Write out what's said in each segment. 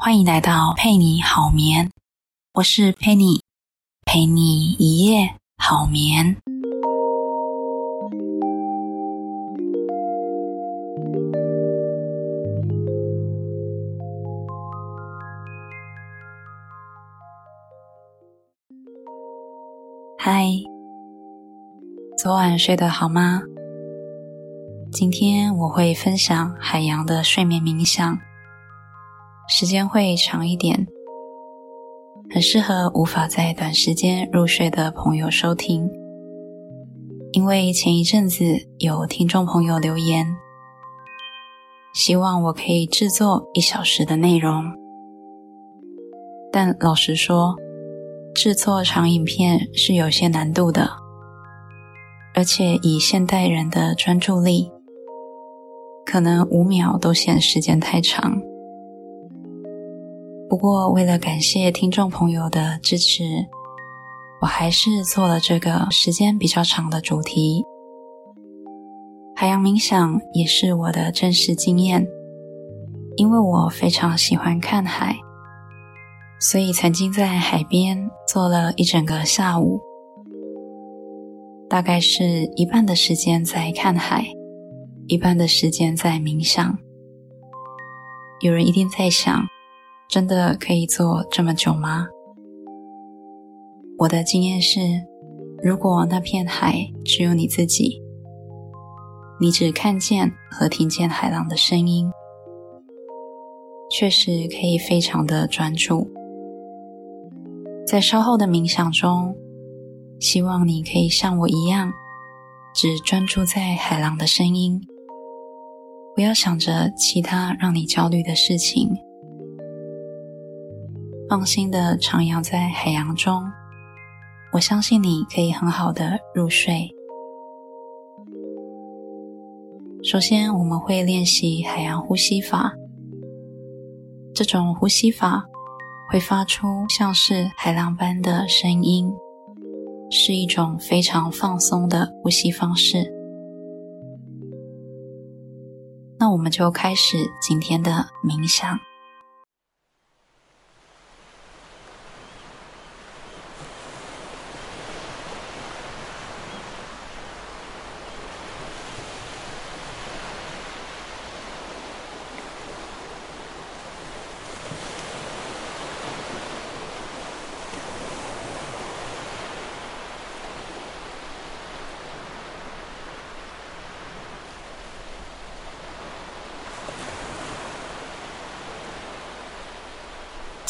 欢迎来到陪你好眠，我是陪你，陪你一夜好眠。嗨，昨晚睡得好吗？今天我会分享海洋的睡眠冥想，时间会长一点，很适合无法在短时间入睡的朋友收听。因为前一阵子有听众朋友留言，希望我可以制作一小时的内容，但老实说，制作长影片是有些难度的，而且以现代人的专注力。可能五秒都嫌时间太长，不过为了感谢听众朋友的支持，我还是做了这个时间比较长的主题。海洋冥想也是我的真实经验，因为我非常喜欢看海，所以曾经在海边坐了一整个下午，大概是一半的时间在看海。一半的时间在冥想，有人一定在想：真的可以做这么久吗？我的经验是，如果那片海只有你自己，你只看见和听见海浪的声音，确实可以非常的专注。在稍后的冥想中，希望你可以像我一样，只专注在海浪的声音。不要想着其他让你焦虑的事情，放心的徜徉在海洋中。我相信你可以很好的入睡。首先，我们会练习海洋呼吸法。这种呼吸法会发出像是海浪般的声音，是一种非常放松的呼吸方式。那我们就开始今天的冥想。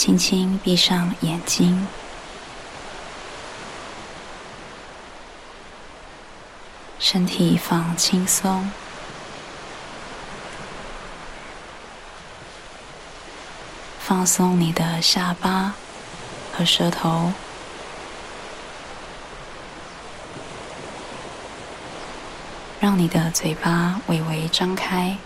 轻轻闭上眼睛，身体放轻松，放松你的下巴和舌头，让你的嘴巴微微张开。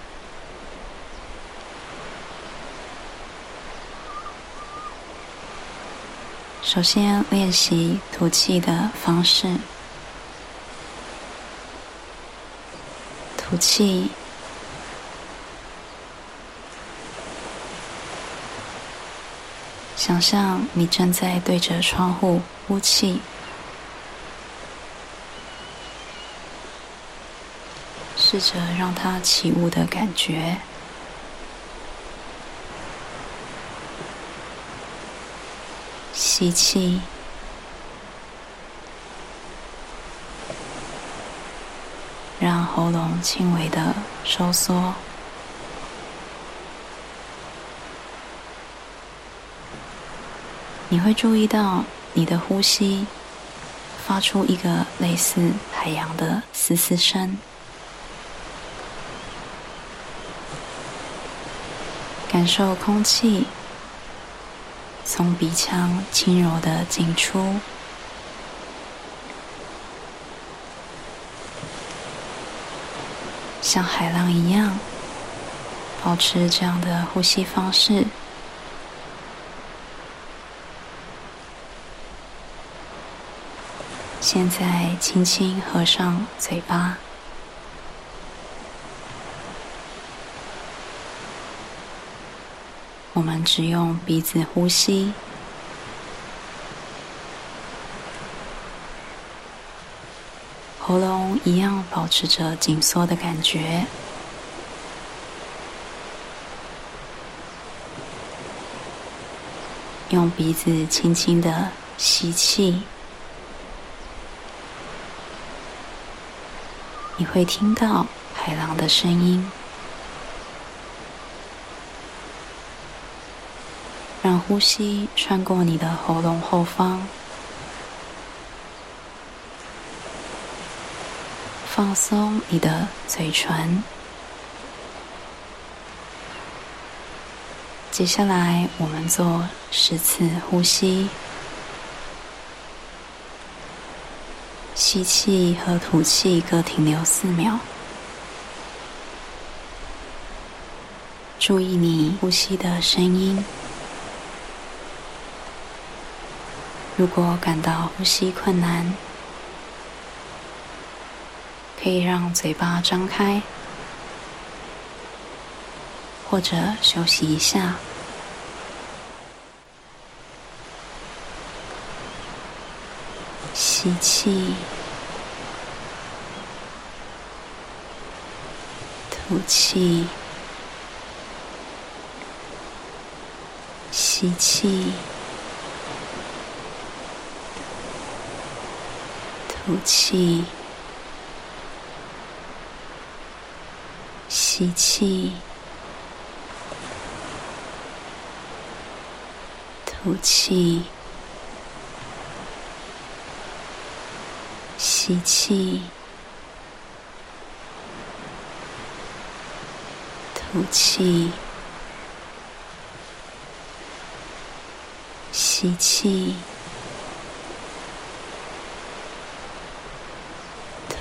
首先练习吐气的方式，吐气，想象你正在对着窗户呼气，试着让它起雾的感觉。吸气，让喉咙轻微的收缩。你会注意到你的呼吸发出一个类似海洋的嘶嘶声，感受空气。从鼻腔轻柔的进出，像海浪一样，保持这样的呼吸方式。现在，轻轻合上嘴巴。我们只用鼻子呼吸，喉咙一样保持着紧缩的感觉。用鼻子轻轻的吸气，你会听到海浪的声音。让呼吸穿过你的喉咙后方，放松你的嘴唇。接下来，我们做十次呼吸，吸气和吐气各停留四秒。注意你呼吸的声音。如果感到呼吸困难，可以让嘴巴张开。或者休息一下，吸气，吐气，吸气，吐气，吸气。吐气，吸气，吐气，吸气，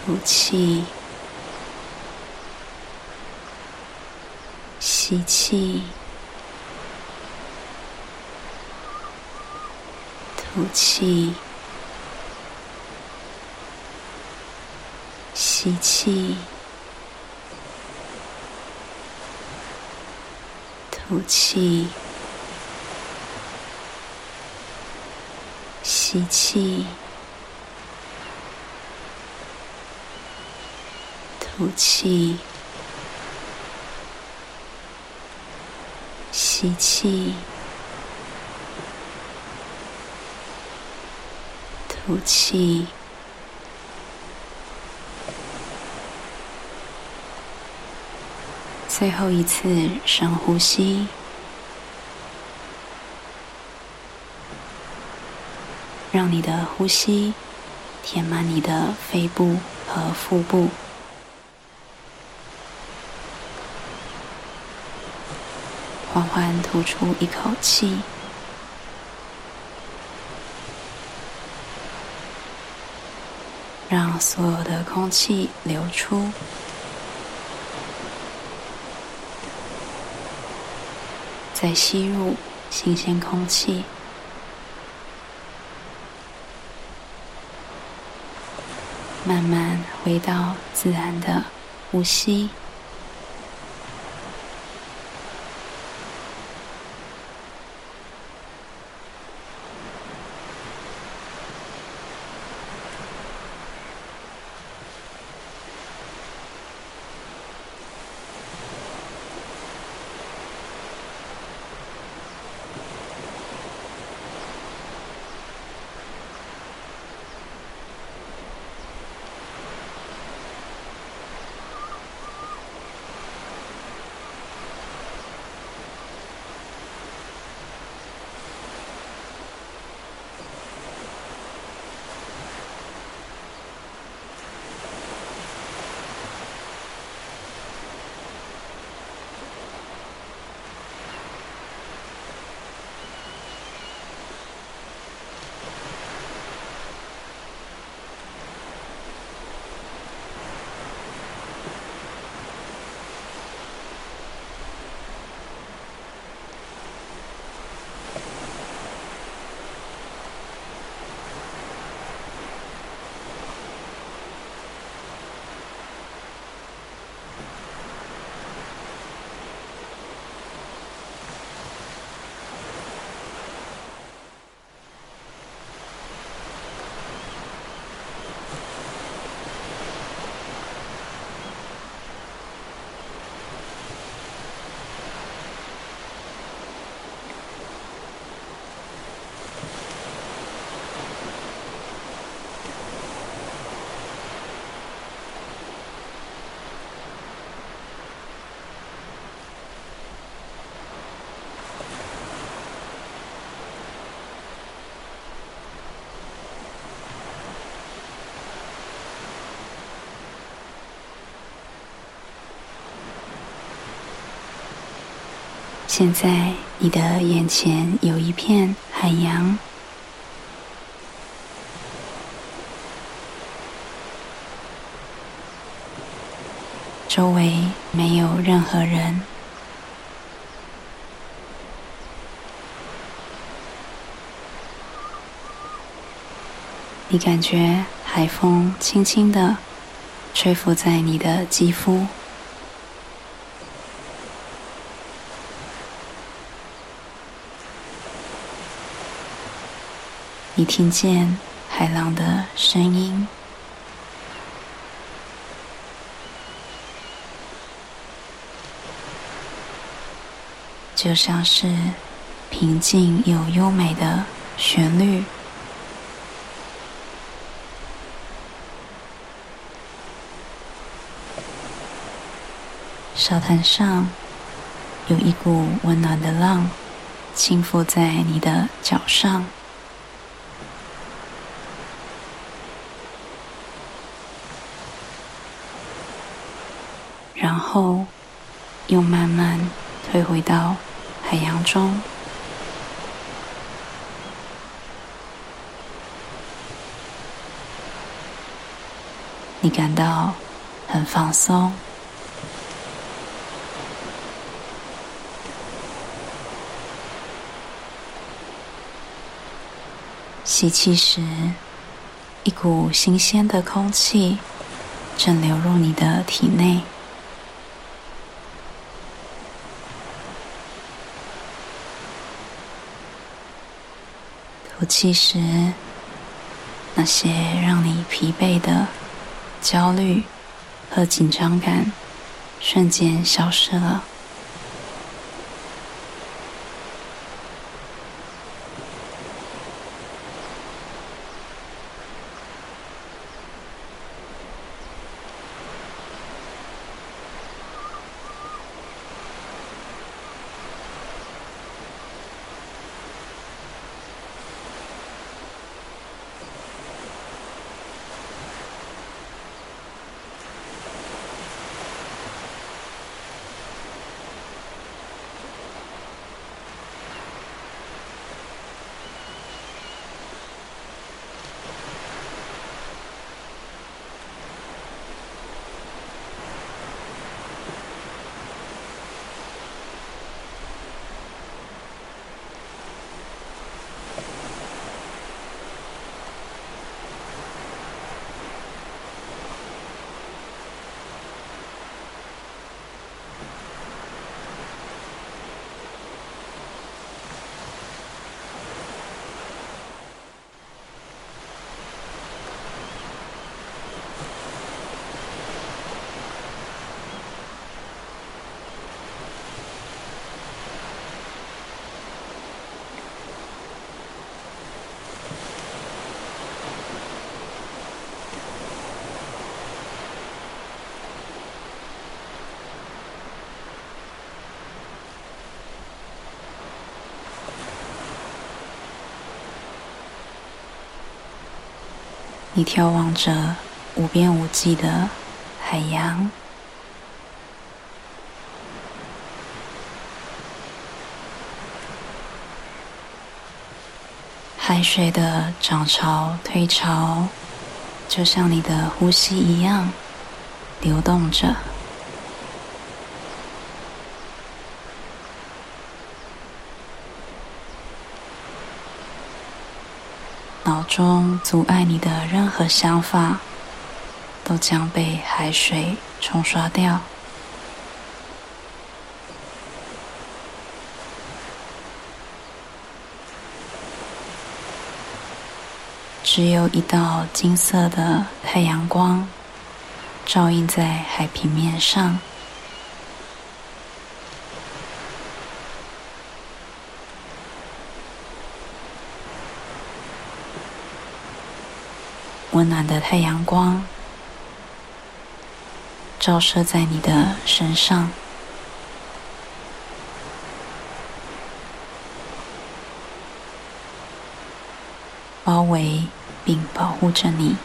吐气，吸气。吐气，吸气，吐气，吸气，吐气，吸气。吐气，最后一次深呼吸，让你的呼吸填满你的肺部和腹部，缓缓吐出一口气。让所有的空气流出，再吸入新鲜空气，慢慢回到自然的呼吸。现在你的眼前有一片海洋，周围没有任何人。你感觉海风轻轻的吹拂在你的肌肤，你听见海浪的声音，就像是平静又优美的旋律。沙滩上有一股温暖的浪，轻拂在你的脚上，然后又慢慢退回到海洋中。你感到很放松。吸气时，一股新鲜的空气正流入你的体内；吐气时，那些让你疲惫的焦虑和紧张感瞬间消失了。你眺望着无边无际的海洋，海水的涨潮退潮，就像你的呼吸一样流动着。中阻碍你的任何想法，都将被海水冲刷掉。只有一道金色的太阳光，照映在海平面上。温暖的太阳光照射在你的身上，包围并保护着你。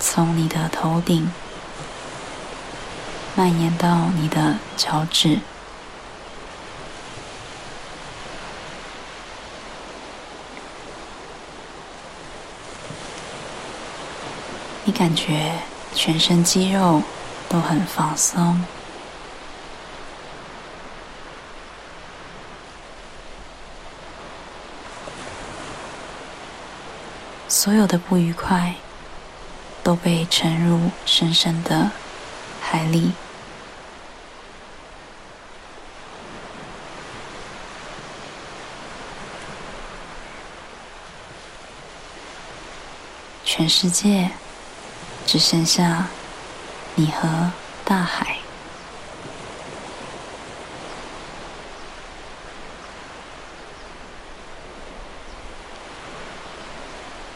从你的头顶蔓延到你的脚趾。感觉全身肌肉都很放松，所有的不愉快都被沉入深深的海里，全世界。只剩下你和大海。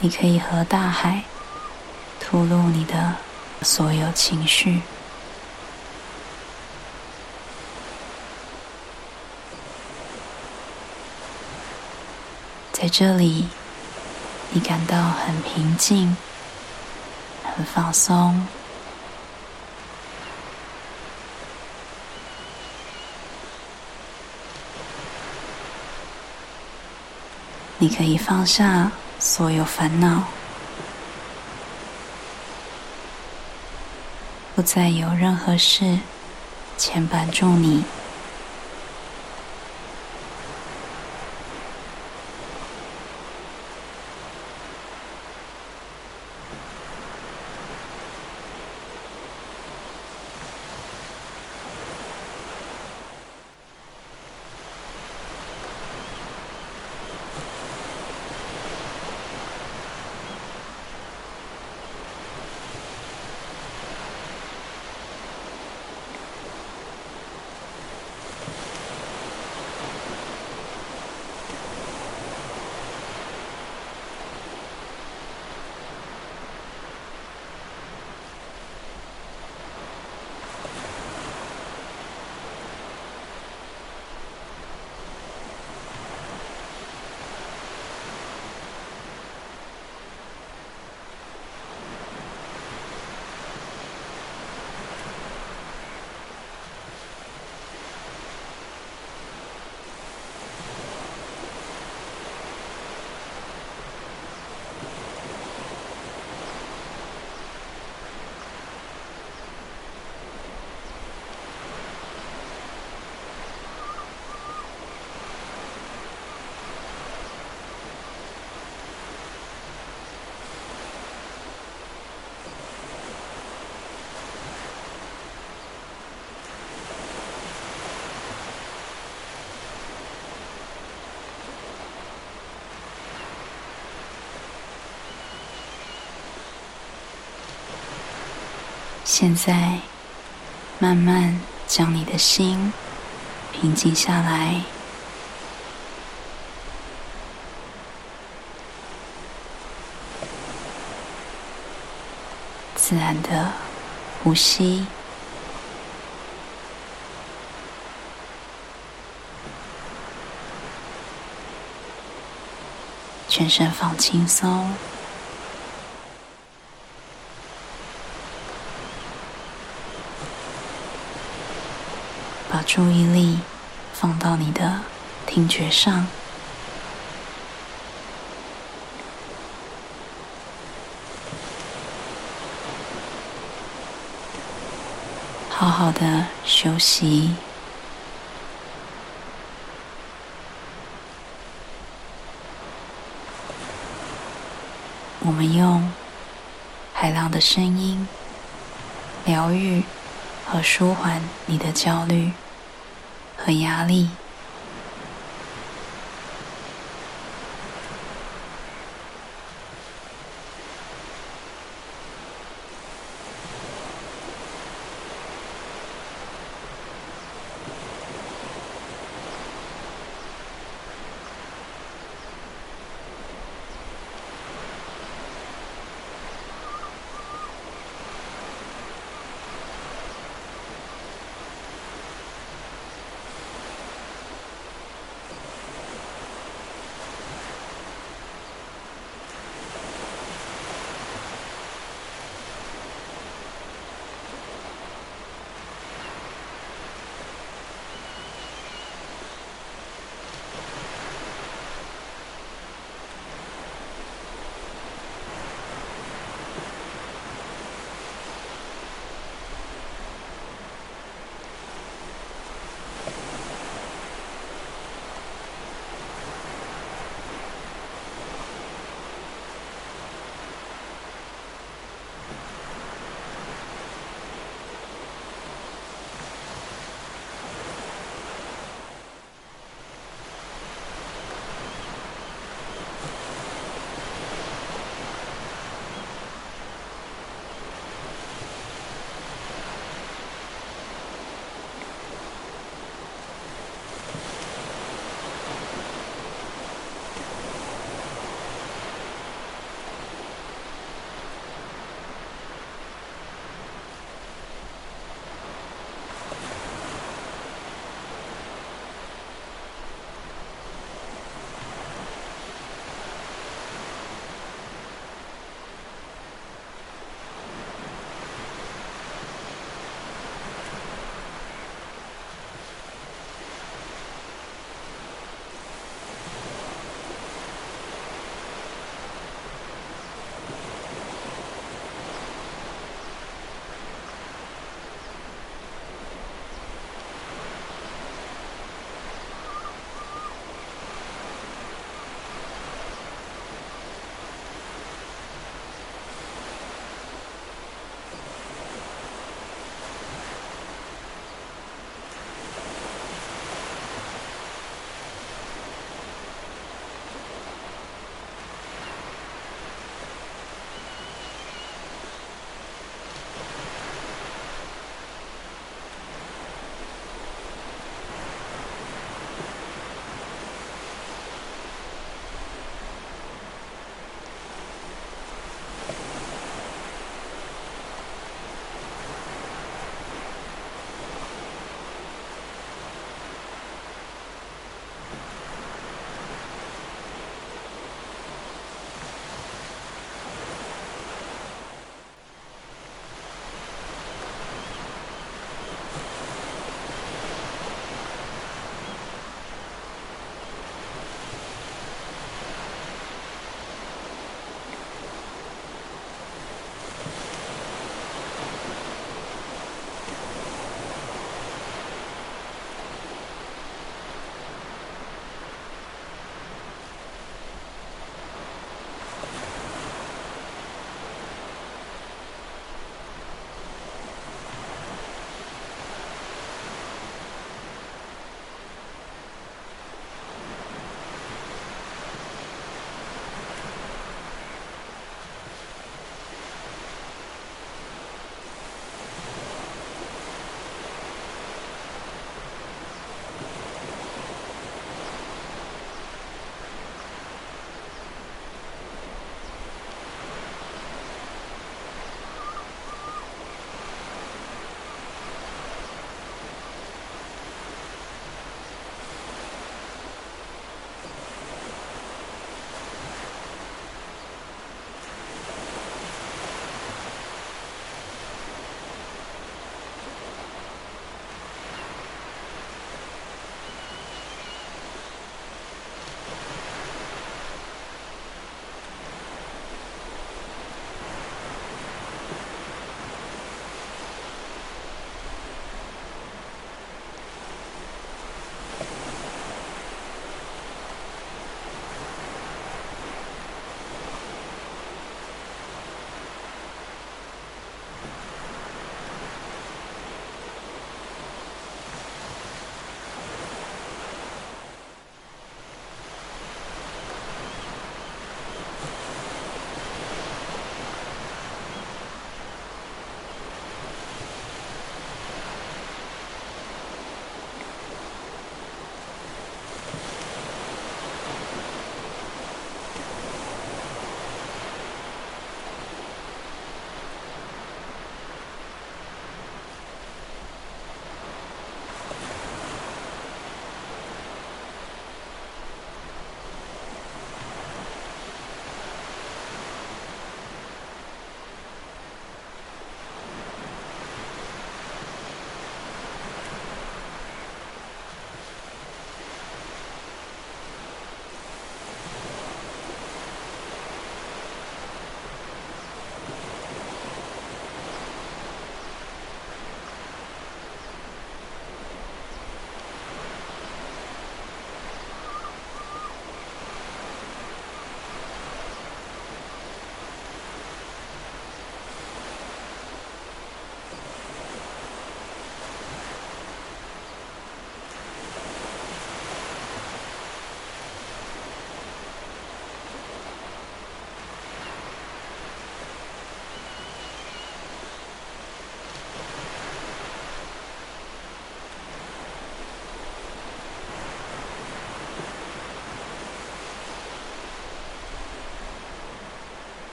你可以和大海吐露你的所有情绪，在这里，你感到很平静。很放松，你可以放下所有烦恼，不再有任何事牵绊住你。现在，慢慢将你的心平静下来，自然的呼吸，全身放轻松。注意力放到你的听觉上，好好的休息。我们用海浪的声音疗愈和舒缓你的焦虑。和压力。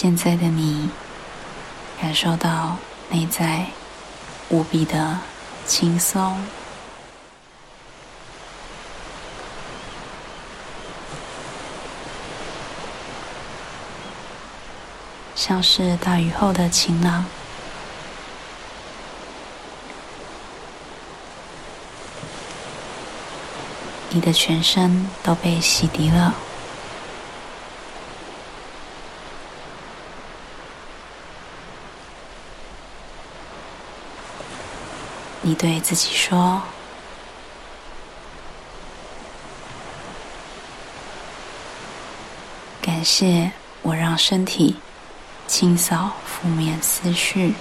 现在的你感受到内在无比的轻松，像是大雨后的晴朗。你的全身都被洗涤了。你对自己说：“感谢我让身体清扫负面思绪。”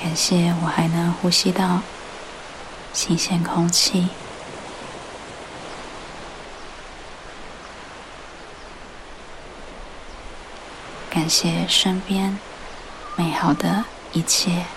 感谢我还能呼吸到新鲜空气，感谢身边美好的一切。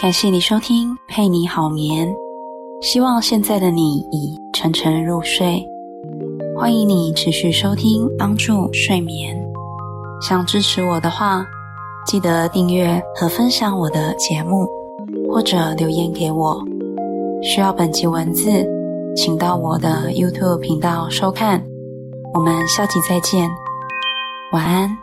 感谢你收听《陪你好眠》，希望现在的你已沉沉入睡。欢迎你持续收听，帮助睡眠。想支持我的话，记得订阅和分享我的节目，或者留言给我。需要本集文字，请到我的 YouTube 频道收看。我们下集再见，晚安。